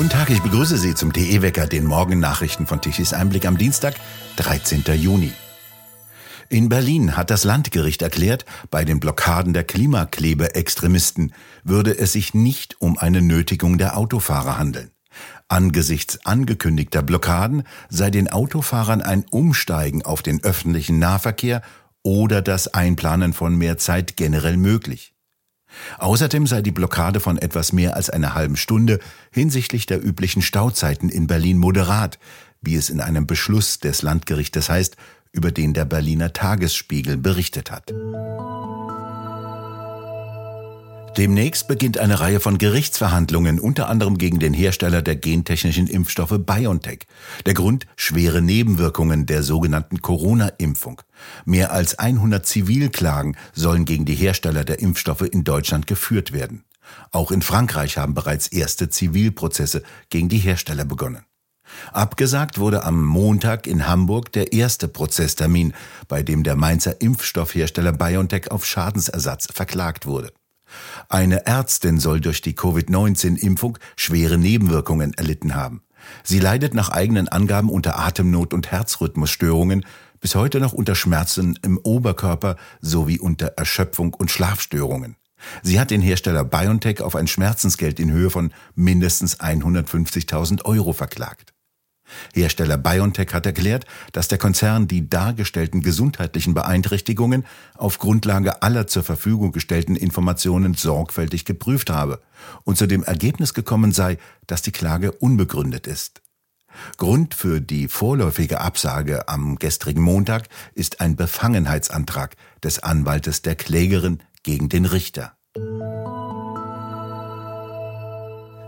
Guten Tag, ich begrüße Sie zum TE-Wecker, den Morgennachrichten von Tichys Einblick am Dienstag, 13. Juni. In Berlin hat das Landgericht erklärt, bei den Blockaden der Klimaklebeextremisten würde es sich nicht um eine Nötigung der Autofahrer handeln. Angesichts angekündigter Blockaden sei den Autofahrern ein Umsteigen auf den öffentlichen Nahverkehr oder das Einplanen von mehr Zeit generell möglich. Außerdem sei die Blockade von etwas mehr als einer halben Stunde hinsichtlich der üblichen Stauzeiten in Berlin moderat, wie es in einem Beschluss des Landgerichtes heißt, über den der Berliner Tagesspiegel berichtet hat. Demnächst beginnt eine Reihe von Gerichtsverhandlungen, unter anderem gegen den Hersteller der gentechnischen Impfstoffe BioNTech. Der Grund schwere Nebenwirkungen der sogenannten Corona-Impfung. Mehr als 100 Zivilklagen sollen gegen die Hersteller der Impfstoffe in Deutschland geführt werden. Auch in Frankreich haben bereits erste Zivilprozesse gegen die Hersteller begonnen. Abgesagt wurde am Montag in Hamburg der erste Prozesstermin, bei dem der Mainzer Impfstoffhersteller BioNTech auf Schadensersatz verklagt wurde. Eine Ärztin soll durch die Covid-19-Impfung schwere Nebenwirkungen erlitten haben. Sie leidet nach eigenen Angaben unter Atemnot und Herzrhythmusstörungen, bis heute noch unter Schmerzen im Oberkörper sowie unter Erschöpfung und Schlafstörungen. Sie hat den Hersteller BioNTech auf ein Schmerzensgeld in Höhe von mindestens 150.000 Euro verklagt. Hersteller BioNTech hat erklärt, dass der Konzern die dargestellten gesundheitlichen Beeinträchtigungen auf Grundlage aller zur Verfügung gestellten Informationen sorgfältig geprüft habe und zu dem Ergebnis gekommen sei, dass die Klage unbegründet ist. Grund für die vorläufige Absage am gestrigen Montag ist ein Befangenheitsantrag des Anwaltes der Klägerin gegen den Richter.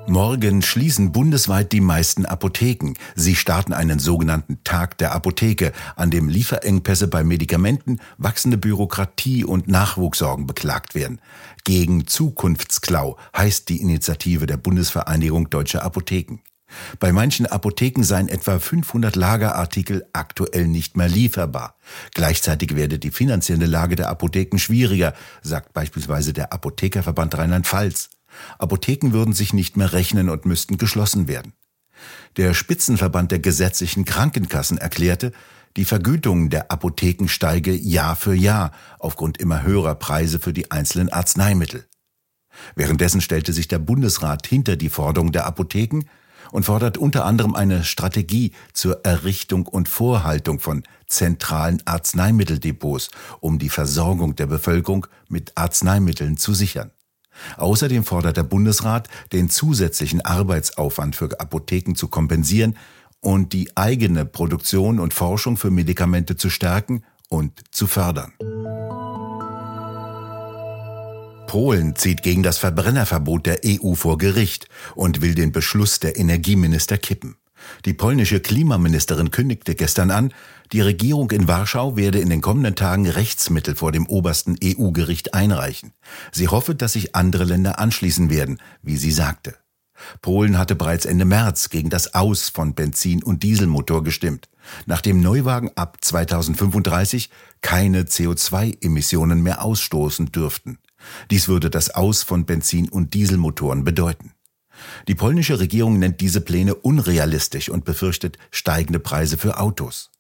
Morgen schließen bundesweit die meisten Apotheken. Sie starten einen sogenannten Tag der Apotheke, an dem Lieferengpässe bei Medikamenten, wachsende Bürokratie und Nachwuchssorgen beklagt werden. Gegen Zukunftsklau heißt die Initiative der Bundesvereinigung Deutscher Apotheken. Bei manchen Apotheken seien etwa 500 Lagerartikel aktuell nicht mehr lieferbar. Gleichzeitig werde die finanzielle Lage der Apotheken schwieriger, sagt beispielsweise der Apothekerverband Rheinland-Pfalz. Apotheken würden sich nicht mehr rechnen und müssten geschlossen werden. Der Spitzenverband der gesetzlichen Krankenkassen erklärte, die Vergütung der Apotheken steige Jahr für Jahr aufgrund immer höherer Preise für die einzelnen Arzneimittel. Währenddessen stellte sich der Bundesrat hinter die Forderung der Apotheken und fordert unter anderem eine Strategie zur Errichtung und Vorhaltung von zentralen Arzneimitteldepots, um die Versorgung der Bevölkerung mit Arzneimitteln zu sichern. Außerdem fordert der Bundesrat, den zusätzlichen Arbeitsaufwand für Apotheken zu kompensieren und die eigene Produktion und Forschung für Medikamente zu stärken und zu fördern. Polen zieht gegen das Verbrennerverbot der EU vor Gericht und will den Beschluss der Energieminister kippen. Die polnische Klimaministerin kündigte gestern an, die Regierung in Warschau werde in den kommenden Tagen Rechtsmittel vor dem obersten EU-Gericht einreichen. Sie hoffe, dass sich andere Länder anschließen werden, wie sie sagte. Polen hatte bereits Ende März gegen das Aus von Benzin- und Dieselmotor gestimmt, nachdem Neuwagen ab 2035 keine CO2-Emissionen mehr ausstoßen dürften. Dies würde das Aus von Benzin- und Dieselmotoren bedeuten. Die polnische Regierung nennt diese Pläne unrealistisch und befürchtet steigende Preise für Autos.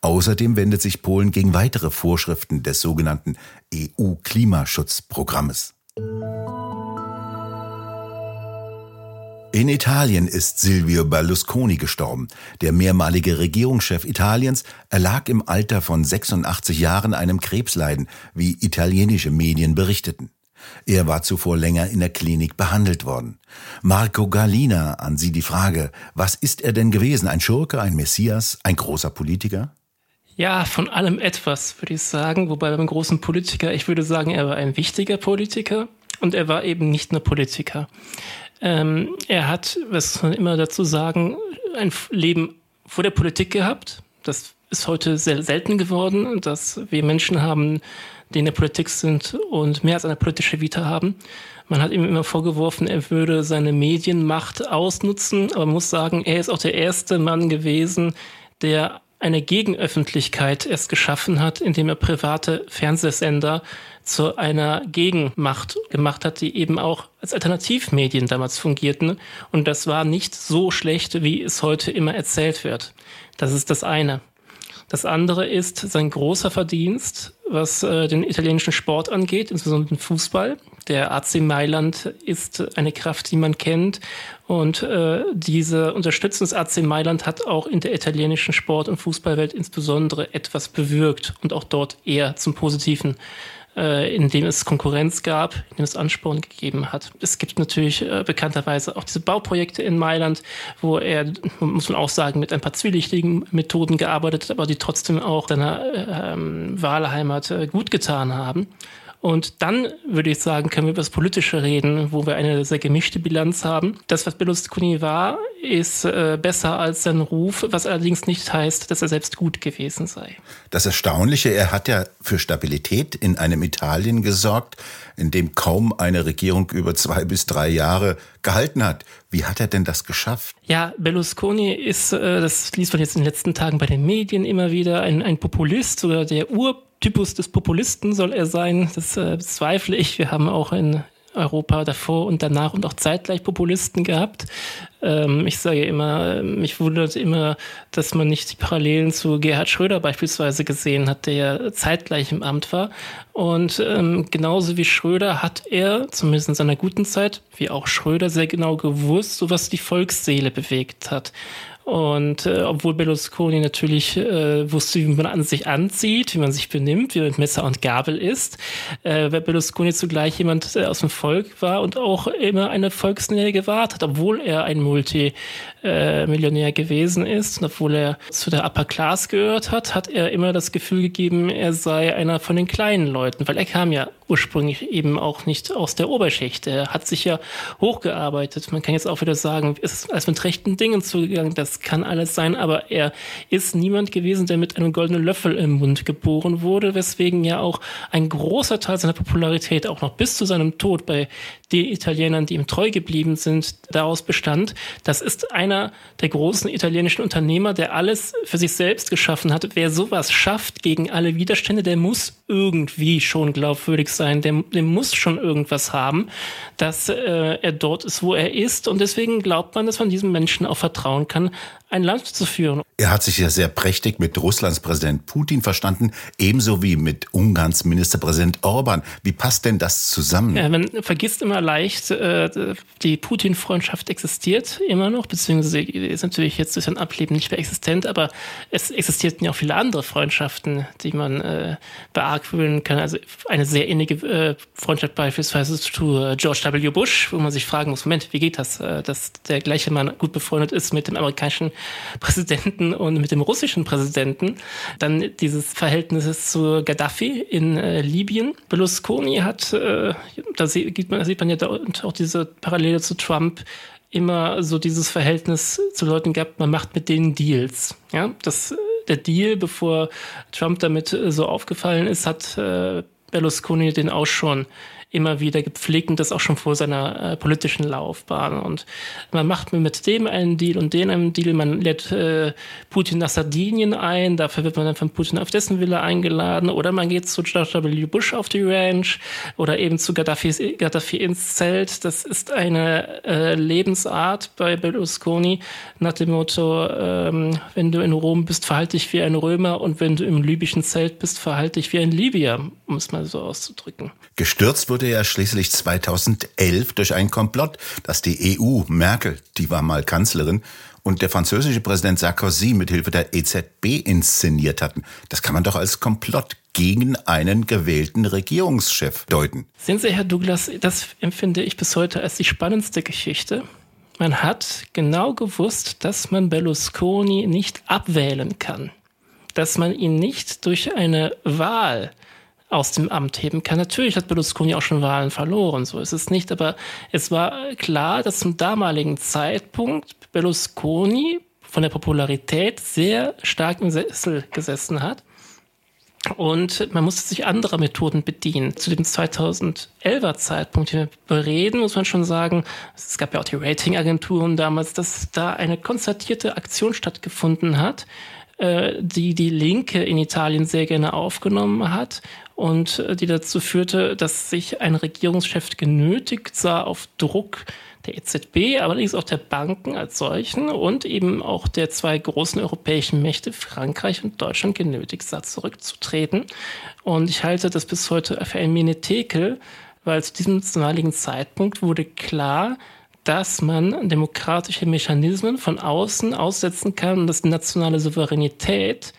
Außerdem wendet sich Polen gegen weitere Vorschriften des sogenannten EU-Klimaschutzprogrammes. In Italien ist Silvio Berlusconi gestorben. Der mehrmalige Regierungschef Italiens erlag im Alter von 86 Jahren einem Krebsleiden, wie italienische Medien berichteten. Er war zuvor länger in der Klinik behandelt worden. Marco Galina, an Sie die Frage, was ist er denn gewesen? Ein Schurke, ein Messias, ein großer Politiker? Ja, von allem etwas, würde ich sagen. Wobei beim großen Politiker, ich würde sagen, er war ein wichtiger Politiker und er war eben nicht nur Politiker. Ähm, er hat, was man immer dazu sagen, ein Leben vor der Politik gehabt. Das ist heute sehr selten geworden, dass wir Menschen haben, die in der Politik sind und mehr als eine politische Vita haben. Man hat ihm immer vorgeworfen, er würde seine Medienmacht ausnutzen, aber man muss sagen, er ist auch der erste Mann gewesen, der eine Gegenöffentlichkeit erst geschaffen hat, indem er private Fernsehsender zu einer Gegenmacht gemacht hat, die eben auch als Alternativmedien damals fungierten. Und das war nicht so schlecht, wie es heute immer erzählt wird. Das ist das eine. Das andere ist sein großer Verdienst, was äh, den italienischen Sport angeht, insbesondere den Fußball. Der AC Mailand ist eine Kraft, die man kennt. Und äh, diese Unterstützung des AC Mailand hat auch in der italienischen Sport- und Fußballwelt insbesondere etwas bewirkt und auch dort eher zum Positiven äh, in dem es Konkurrenz gab, in dem es Ansporn gegeben hat. Es gibt natürlich äh, bekannterweise auch diese Bauprojekte in Mailand, wo er, muss man auch sagen, mit ein paar zwielichtigen Methoden gearbeitet hat, aber die trotzdem auch seiner ähm, Wahlheimat äh, gut getan haben. Und dann würde ich sagen, können wir über das Politische reden, wo wir eine sehr gemischte Bilanz haben. Das, was Berlusconi war, ist äh, besser als sein Ruf, was allerdings nicht heißt, dass er selbst gut gewesen sei. Das Erstaunliche, er hat ja für Stabilität in einem Italien gesorgt, in dem kaum eine Regierung über zwei bis drei Jahre gehalten hat. Wie hat er denn das geschafft? Ja, Berlusconi ist, äh, das liest man jetzt in den letzten Tagen bei den Medien immer wieder, ein, ein Populist, sogar der Ur Typus des Populisten soll er sein. Das äh, bezweifle ich. Wir haben auch in Europa davor und danach und auch zeitgleich Populisten gehabt. Ähm, ich sage immer, mich wundert immer, dass man nicht die Parallelen zu Gerhard Schröder beispielsweise gesehen hat, der ja zeitgleich im Amt war. Und ähm, genauso wie Schröder hat er, zumindest in seiner guten Zeit, wie auch Schröder, sehr genau gewusst, so was die Volksseele bewegt hat. Und äh, obwohl Berlusconi natürlich äh, wusste, wie man an sich anzieht, wie man sich benimmt, wie man mit Messer und Gabel ist, äh, weil Berlusconi zugleich jemand äh, aus dem Volk war und auch immer eine Volksnähe gewahrt hat, obwohl er ein Multimillionär äh, gewesen ist und obwohl er zu der Upper Class gehört hat, hat er immer das Gefühl gegeben, er sei einer von den kleinen Leuten, weil er kam ja ursprünglich eben auch nicht aus der Oberschicht. Er hat sich ja hochgearbeitet. Man kann jetzt auch wieder sagen, es ist alles mit rechten Dingen zugegangen, das kann alles sein, aber er ist niemand gewesen, der mit einem goldenen Löffel im Mund geboren wurde, weswegen ja auch ein großer Teil seiner Popularität auch noch bis zu seinem Tod bei den Italienern, die ihm treu geblieben sind, daraus bestand. Das ist einer der großen italienischen Unternehmer, der alles für sich selbst geschaffen hat. Wer sowas schafft gegen alle Widerstände, der muss irgendwie schon glaubwürdig sein, der, der muss schon irgendwas haben, dass äh, er dort ist, wo er ist. Und deswegen glaubt man, dass man diesem Menschen auch vertrauen kann, ein Land zu führen. Er hat sich ja sehr prächtig mit Russlands Präsident Putin verstanden, ebenso wie mit Ungarns Ministerpräsident Orban. Wie passt denn das zusammen? Ja, man vergisst immer leicht, äh, die Putin-Freundschaft existiert immer noch, beziehungsweise ist natürlich jetzt durch sein Ableben nicht mehr existent, aber es existierten ja auch viele andere Freundschaften, die man äh, beargwöhnen kann. Also eine sehr innige äh, Freundschaft beispielsweise zu George W. Bush, wo man sich fragen muss, Moment, wie geht das, dass der gleiche Mann gut befreundet ist mit dem amerikanischen Präsidenten und mit dem russischen Präsidenten. Dann dieses Verhältnis zu Gaddafi in Libyen. Berlusconi hat, da sieht man ja da auch diese Parallele zu Trump, immer so dieses Verhältnis zu Leuten gehabt, man macht mit denen Deals. Ja, das, der Deal, bevor Trump damit äh, so aufgefallen ist, hat äh, Berlusconi den auch schon immer wieder gepflegt und das auch schon vor seiner äh, politischen Laufbahn. Und man macht mit dem einen Deal und den einen Deal, man lädt äh, Putin nach Sardinien ein, dafür wird man dann von Putin auf dessen Villa eingeladen oder man geht zu George W. Bush auf die Ranch oder eben zu Gaddafi, Gaddafi ins Zelt. Das ist eine äh, Lebensart bei Berlusconi nach dem Motto, ähm, wenn du in Rom bist, verhalte dich wie ein Römer und wenn du im libyschen Zelt bist, verhalte dich wie ein Libyer, um es mal so auszudrücken. Gestürzt wurde er schließlich 2011 durch ein Komplott, das die EU, Merkel, die war mal Kanzlerin, und der französische Präsident Sarkozy mit Hilfe der EZB inszeniert hatten. Das kann man doch als Komplott gegen einen gewählten Regierungschef deuten. Sehen Sie, Herr Douglas, das empfinde ich bis heute als die spannendste Geschichte. Man hat genau gewusst, dass man Berlusconi nicht abwählen kann, dass man ihn nicht durch eine Wahl aus dem Amt heben kann. Natürlich hat Berlusconi auch schon Wahlen verloren, so ist es nicht, aber es war klar, dass zum damaligen Zeitpunkt Berlusconi von der Popularität sehr stark im Sessel gesessen hat. Und man musste sich anderer Methoden bedienen. Zu dem 2011er Zeitpunkt, den wir reden, muss man schon sagen, es gab ja auch die Ratingagenturen damals, dass da eine konzertierte Aktion stattgefunden hat, äh, die die Linke in Italien sehr gerne aufgenommen hat und äh, die dazu führte, dass sich ein Regierungschef genötigt sah, auf Druck der EZB, allerdings auch der Banken als solchen und eben auch der zwei großen europäischen Mächte, Frankreich und Deutschland, genötigt sah, zurückzutreten. Und ich halte das bis heute für ein Menetekel, weil zu diesem damaligen Zeitpunkt wurde klar, dass man demokratische Mechanismen von außen aussetzen kann und dass nationale Souveränität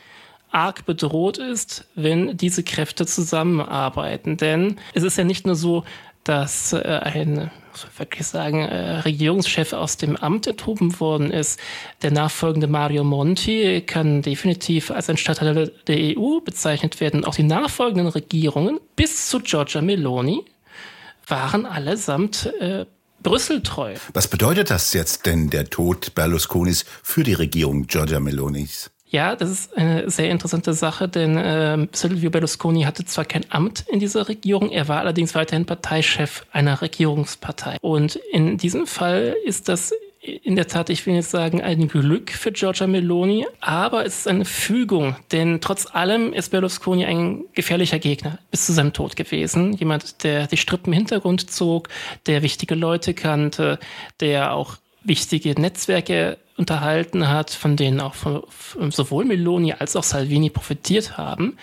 arg bedroht ist, wenn diese Kräfte zusammenarbeiten. Denn es ist ja nicht nur so, dass äh, ein wirklich sagen, äh, Regierungschef aus dem Amt enthoben worden ist. Der nachfolgende Mario Monti kann definitiv als ein Stadtteil der EU bezeichnet werden. Auch die nachfolgenden Regierungen bis zu Giorgia Meloni waren allesamt äh, Brüssel treu. Was bedeutet das jetzt denn, der Tod Berlusconis, für die Regierung Giorgia Melonis? Ja, das ist eine sehr interessante Sache, denn äh, Silvio Berlusconi hatte zwar kein Amt in dieser Regierung, er war allerdings weiterhin Parteichef einer Regierungspartei. Und in diesem Fall ist das in der Tat, ich will jetzt sagen, ein Glück für Giorgia Meloni, aber es ist eine Fügung, denn trotz allem ist Berlusconi ein gefährlicher Gegner bis zu seinem Tod gewesen. Jemand, der die Strippen im Hintergrund zog, der wichtige Leute kannte, der auch wichtige Netzwerke unterhalten hat, von denen auch sowohl Meloni als auch Salvini profitiert haben.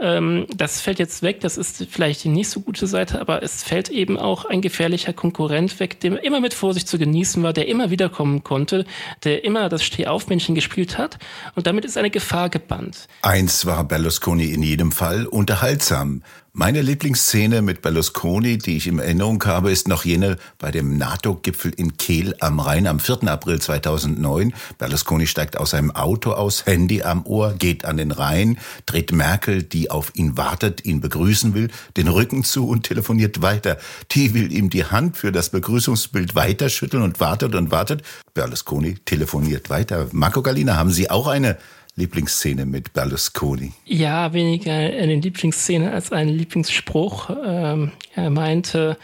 Ähm, das fällt jetzt weg, das ist vielleicht die nicht so gute Seite, aber es fällt eben auch ein gefährlicher Konkurrent weg, der immer mit Vorsicht zu genießen war, der immer wiederkommen konnte, der immer das Stehaufmännchen gespielt hat und damit ist eine Gefahr gebannt. Eins war Berlusconi in jedem Fall unterhaltsam. Meine Lieblingsszene mit Berlusconi, die ich in Erinnerung habe, ist noch jene bei dem NATO-Gipfel in Kehl am Rhein am 4. April 2009. Berlusconi steigt aus seinem Auto aus, Handy am Ohr, geht an den Rhein, dreht Merkel, die auf ihn wartet, ihn begrüßen will, den Rücken zu und telefoniert weiter. Die will ihm die Hand für das Begrüßungsbild weiterschütteln und wartet und wartet. Berlusconi telefoniert weiter. Marco Gallina, haben Sie auch eine Lieblingsszene mit Berlusconi? Ja, weniger eine Lieblingsszene als ein Lieblingsspruch. Ähm, er meinte,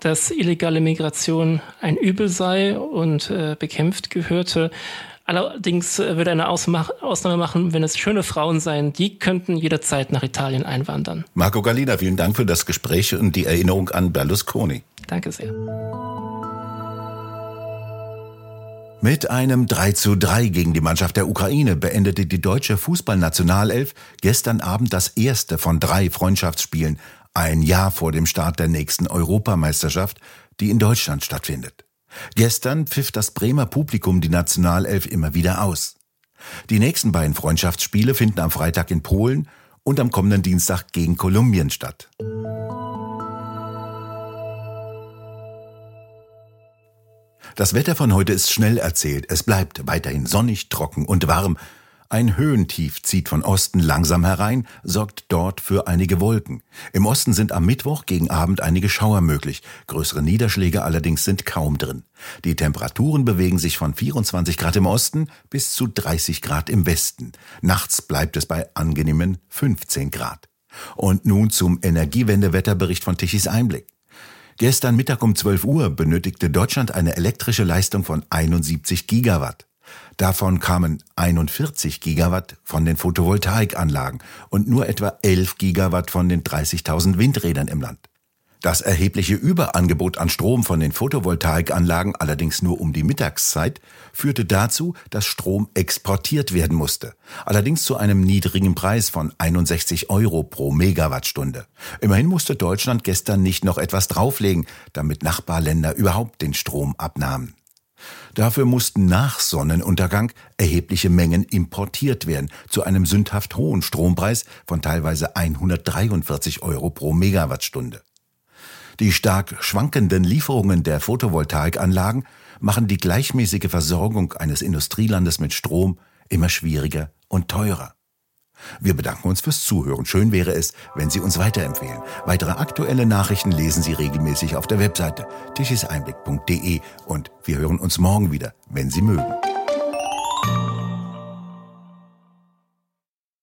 dass illegale Migration ein Übel sei und äh, bekämpft gehörte. Allerdings äh, würde er eine Ausnahme machen, wenn es schöne Frauen seien, die könnten jederzeit nach Italien einwandern. Marco Gallina, vielen Dank für das Gespräch und die Erinnerung an Berlusconi. Danke sehr. Mit einem 3 zu 3 gegen die Mannschaft der Ukraine beendete die deutsche Fußballnationalelf gestern Abend das erste von drei Freundschaftsspielen, ein Jahr vor dem Start der nächsten Europameisterschaft, die in Deutschland stattfindet. Gestern pfiff das Bremer Publikum die Nationalelf immer wieder aus. Die nächsten beiden Freundschaftsspiele finden am Freitag in Polen und am kommenden Dienstag gegen Kolumbien statt. Das Wetter von heute ist schnell erzählt. Es bleibt weiterhin sonnig, trocken und warm. Ein Höhentief zieht von Osten langsam herein, sorgt dort für einige Wolken. Im Osten sind am Mittwoch gegen Abend einige Schauer möglich. Größere Niederschläge allerdings sind kaum drin. Die Temperaturen bewegen sich von 24 Grad im Osten bis zu 30 Grad im Westen. Nachts bleibt es bei angenehmen 15 Grad. Und nun zum Energiewendewetterbericht von Tichys Einblick. Gestern Mittag um 12 Uhr benötigte Deutschland eine elektrische Leistung von 71 Gigawatt. Davon kamen 41 Gigawatt von den Photovoltaikanlagen und nur etwa 11 Gigawatt von den 30.000 Windrädern im Land. Das erhebliche Überangebot an Strom von den Photovoltaikanlagen allerdings nur um die Mittagszeit führte dazu, dass Strom exportiert werden musste. Allerdings zu einem niedrigen Preis von 61 Euro pro Megawattstunde. Immerhin musste Deutschland gestern nicht noch etwas drauflegen, damit Nachbarländer überhaupt den Strom abnahmen. Dafür mussten nach Sonnenuntergang erhebliche Mengen importiert werden, zu einem sündhaft hohen Strompreis von teilweise 143 Euro pro Megawattstunde. Die stark schwankenden Lieferungen der Photovoltaikanlagen machen die gleichmäßige Versorgung eines Industrielandes mit Strom immer schwieriger und teurer. Wir bedanken uns fürs Zuhören. Schön wäre es, wenn Sie uns weiterempfehlen. Weitere aktuelle Nachrichten lesen Sie regelmäßig auf der Webseite tischiseinblick.de und wir hören uns morgen wieder, wenn Sie mögen.